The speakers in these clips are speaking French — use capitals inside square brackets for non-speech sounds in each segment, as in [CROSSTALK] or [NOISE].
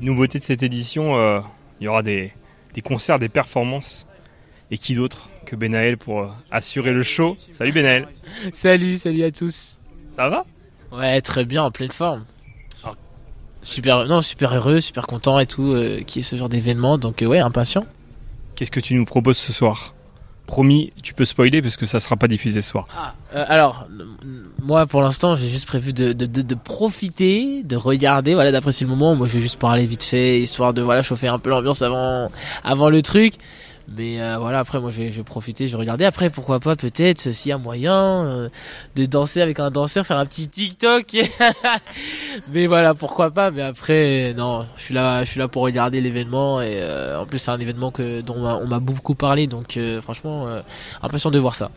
Nouveauté de cette édition, euh, il y aura des, des concerts, des performances. Et qui d'autre que Benaël pour euh, assurer le show? Salut Benaël [LAUGHS] Salut, salut à tous. Ça va? Ouais, très bien, en pleine forme. Super, non, super heureux, super content et tout, euh, qui est ce genre d'événement, donc ouais, impatient. Qu'est-ce que tu nous proposes ce soir? Promis, tu peux spoiler parce que ça sera pas diffusé ce soir. Euh, alors, moi pour l'instant, j'ai juste prévu de, de, de, de profiter, de regarder, voilà, d'apprécier le moment. Moi, je vais juste parler vite fait, histoire de voilà chauffer un peu l'ambiance avant, avant le truc. Mais euh, voilà, après, moi, je vais, je vais profiter, je vais regarder. Après, pourquoi pas, peut-être, s'il y a moyen euh, de danser avec un danseur, faire un petit TikTok. [LAUGHS] mais voilà, pourquoi pas. Mais après, non, je suis là, je suis là pour regarder l'événement. Et euh, en plus, c'est un événement que dont on m'a- beaucoup parlé. Donc, euh, franchement, euh, impatient de voir ça.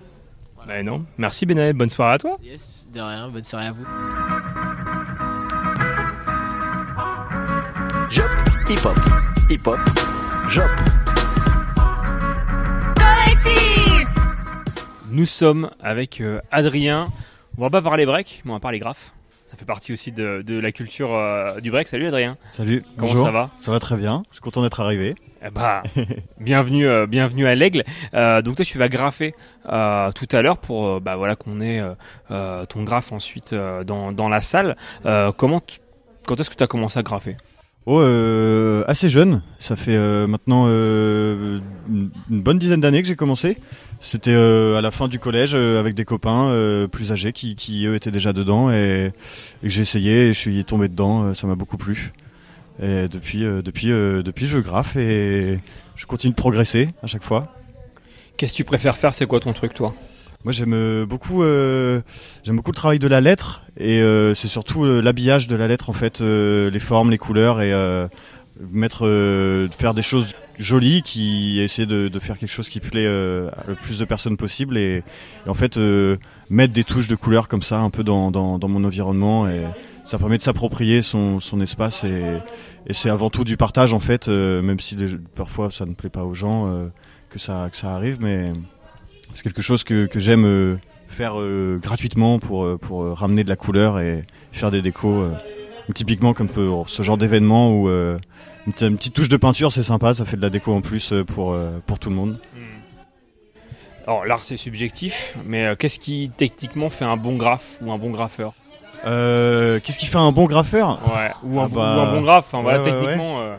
Bah non. Merci Benaël, bonne soirée à toi. Yes, de rien, bonne soirée à vous. Jop, hip hop, hip hop, jop. Nous sommes avec euh, Adrien. On va pas parler break, mais on va parler graphe. Ça fait partie aussi de, de la culture euh, du break. Salut Adrien. Salut, Comment bonjour. ça va Ça va très bien, je suis content d'être arrivé. Eh bah, bienvenue, euh, bienvenue à l'Aigle. Donc toi, tu vas graffer tout à l'heure pour, bah voilà, qu'on ait ton graphe ensuite dans, dans la salle. Comment, t- quand est-ce que tu as commencé à graffer? Oh, euh, assez jeune, ça fait euh, maintenant euh, une bonne dizaine d'années que j'ai commencé. C'était euh, à la fin du collège euh, avec des copains euh, plus âgés qui, qui eux étaient déjà dedans et, et j'ai essayé et je suis tombé dedans, ça m'a beaucoup plu. Et depuis, depuis, depuis je graffe et je continue de progresser à chaque fois. Qu'est-ce que tu préfères faire? C'est quoi ton truc, toi? Moi j'aime euh, beaucoup euh, j'aime beaucoup le travail de la lettre et euh, c'est surtout euh, l'habillage de la lettre en fait euh, les formes les couleurs et mettre faire des choses jolies qui essayer de, de faire quelque chose qui plaît le plus de personnes possible et, en fait mettre des touches de couleurs comme ça un peu dans, dans, dans mon environnement et ça permet de s'approprier son, son espace et, et c'est avant tout du partage en fait même si parfois ça ne plaît pas aux gens que ça que ça arrive mais c'est quelque chose que, que j'aime euh, faire euh, gratuitement pour, euh, pour ramener de la couleur et faire des décos. typiquement comme pour ce genre d'événement où une, petite- une petite touche de peinture c'est sympa, ça fait de la déco en plus pour, pour tout le monde. Alors l'art c'est subjectif, mais euh, qu'est-ce qui techniquement fait un bon graphe ou un bon graffeur? Euh, Qu'est-ce qui fait un bon graffeur? Ouais. Ou un, Ah bon- bah, ou un bon graphe. Voilà, ouais, techniquement. euh,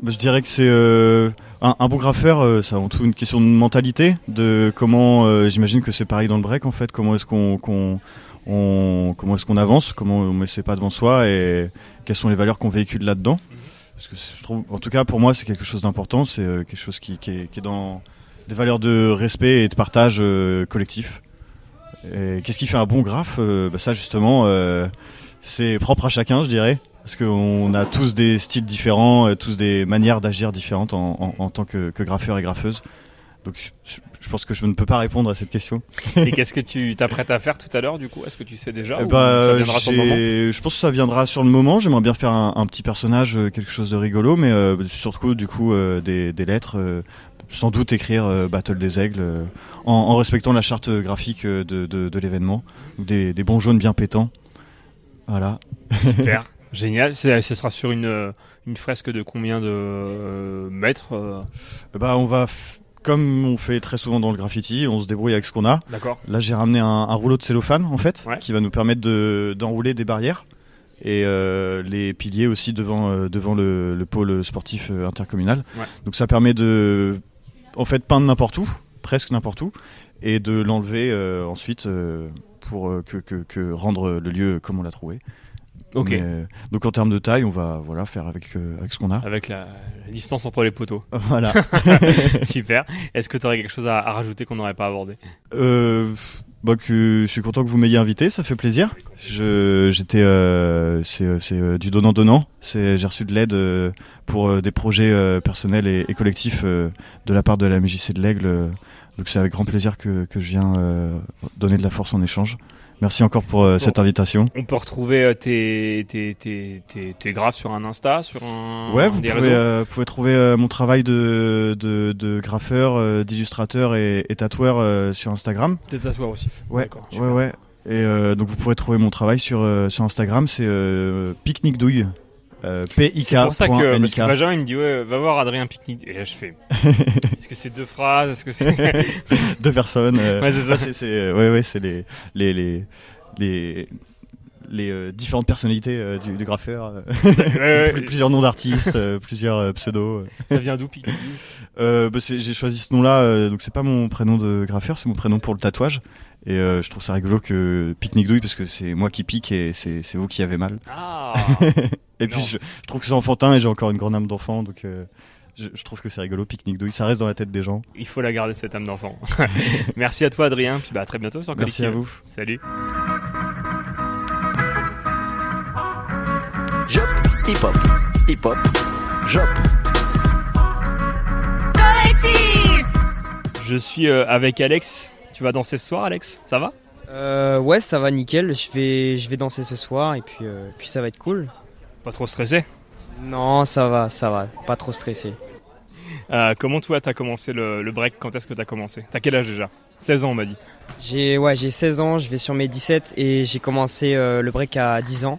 Bah, Je dirais que c'est un, un bon graffeur, euh, c'est avant tout une question de mentalité, de comment. euh, J'imagine que c'est pareil dans le break en fait. Comment est-ce qu'on qu'on on, comment est-ce qu'on avance, comment on met ses pas devant soi? Et quelles sont les valeurs qu'on véhicule là-dedans? Parce que je trouve, en tout cas pour moi, c'est quelque chose d'important. C'est euh, quelque chose qui, qui, est, qui est dans des valeurs de respect et de partage euh, collectif. Et qu'est-ce qui fait un bon graphe Euh, bah, Ça justement, euh, c'est propre à chacun, je dirais. Parce qu'on a tous des styles différents, euh, tous des manières d'agir différentes en, en, en tant que, que graffeur et graffeuse. Donc je, pense que je ne peux pas répondre à cette question. [LAUGHS] Et qu'est-ce que tu t'apprêtes à faire tout à l'heure du coup? Est-ce que tu sais déjà Eh ou bah, ça sur le je pense que ça viendra sur le moment. J'aimerais bien faire un, un petit personnage, euh, quelque chose de rigolo, mais euh, surtout du coup euh, des, des lettres. euh, sans doute écrire Battle des Aigles en, en respectant la charte graphique de, de, de l'événement. Des, des bons jaunes bien pétants. Voilà. Super, [LAUGHS] génial. Ce sera sur une, euh, une fresque de combien de euh, mètres euh, Bah, on va, comme on fait très souvent dans le graffiti, on se débrouille avec ce qu'on a. D'accord. Là, j'ai ramené un, un rouleau de cellophane en fait, Ouais. qui va nous permettre de- d'enrouler des barrières et euh, les piliers aussi devant devant le, le pôle sportif intercommunal. Ouais. Donc ça permet de en fait peindre n'importe où, presque n'importe où, et de l'enlever ensuite pour que, que, que rendre le lieu comme on l'a trouvé. Ok. Mais, euh, donc en termes de taille, on va voilà faire avec euh, avec ce qu'on a. Avec la, la distance entre les poteaux. [LAUGHS] Voilà. [LAUGHS] Super. Est-ce que tu aurais quelque chose à, à rajouter qu'on n'aurait pas abordé? Euh, bah que je suis content que vous m'ayez invité, ça fait plaisir. J'étais euh, c'est c'est du donnant donnant. C'est j'ai reçu de l'aide euh, pour euh, des projets personnels et, et collectifs de la part de la MJC de l'Aigle. Donc c'est avec grand plaisir que que je viens euh, donner de la force en échange. Merci encore pour euh, cette invitation. On peut retrouver euh, tes, tes, tes, tes, tes graphes sur un Insta, sur un Ouais, vous des pouvez, réseaux pouvez trouver mon travail de, de, de graffeur, d'illustrateur et, et tatoueur sur Instagram. T'es tatoueur aussi. Ouais, ouais, ouais. Et donc vous pourrez trouver mon travail sur, sur Instagram, c'est Picnic Douille. Euh, PIK. C'est pour ça que, parce que Benjamin il me dit ouais, va voir Adrien Pique-Nique. Et là je fais. [LAUGHS] Est-ce que c'est deux phrases? Est-ce que c'est [LAUGHS] deux personnes. euh, Ouais, c'est ça. ah, c'est, c'est, ouais, ouais, c'est les, les, les, les, les euh, différentes personnalités euh, du, du graffeur. euh, [LAUGHS] plusieurs noms d'artistes, plusieurs pseudos. Ça vient d'où [LAUGHS] Euh, bah, j'ai choisi ce nom-là, donc c'est pas mon prénom de graffeur, c'est mon prénom pour le tatouage. Et euh, je trouve ça rigolo que pique-nique douille parce que c'est moi qui pique et c'est, vous qui avez mal. Ah [LAUGHS] Et puis je, je trouve que c'est enfantin et j'ai encore une grande âme d'enfant, donc euh, je, je trouve que c'est rigolo, pique-nique douille, ça reste dans la tête des gens. Il faut la garder cette âme d'enfant. Merci à toi Adrien, puis bah à très bientôt sur Merci Collective. à vous. Salut. Jop, hip-hop, hip-hop, Jop. Je suis euh, avec Alex. Tu vas danser ce soir Alex? Ça va? Euh, ouais, ça va nickel. Je vais, je vais danser ce soir et puis, euh, puis ça va être cool. Pas trop stressé? Non, ça va, ça va. Pas trop stressé. Euh, Comment toi t'as commencé le, le break? Quand est-ce que t'as commencé? T'as quel âge déjà? 16 ans on m'a dit. J'ai, ouais, j'ai 16 ans, je vais sur mes 17 et j'ai commencé euh, le break à 10 ans.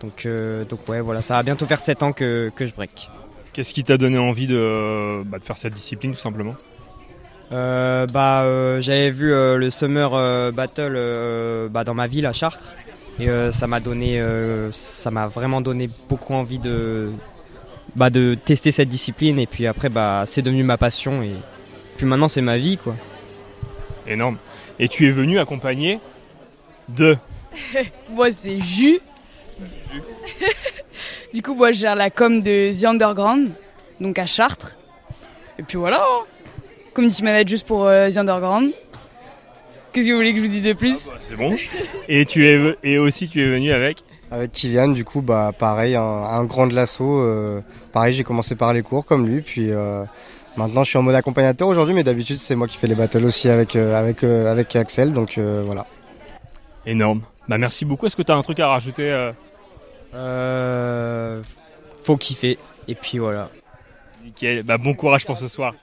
Donc, euh, donc ouais, voilà, ça va bientôt faire 7 ans que, que je break. Qu'est-ce qui t'a donné envie de, bah, de faire cette discipline tout simplement? Euh, bah, euh, j'avais vu euh, le Summer euh, Battle euh, bah, dans ma ville à Chartres et euh, ça m'a donné, euh, ça m'a vraiment donné beaucoup envie de, bah, de tester cette discipline et puis après bah, c'est devenu ma passion et puis maintenant c'est ma vie quoi. Énorme. Et tu es venu accompagné de... [LAUGHS] Moi, c'est Jus. [LAUGHS] du coup, moi, je gère la com de The Underground, donc à Chartres. Et puis voilà, hein. community manager juste pour euh, The Underground. Qu'est-ce que vous voulez que je vous dise de plus? Bah, c'est bon. et, tu es, et aussi tu es venu avec... Avec Kylian, du coup, bah pareil, un, un grand de l'assaut. euh, pareil, j'ai commencé par les cours comme lui, puis euh, maintenant je suis en mode accompagnateur aujourd'hui, mais d'habitude c'est moi qui fais les battles aussi avec euh, avec euh, avec Axel, donc euh, voilà. Énorme. Bah merci beaucoup. Est-ce que tu as un truc à rajouter faut kiffer et puis voilà. Nickel. Bah bon courage pour ce soir.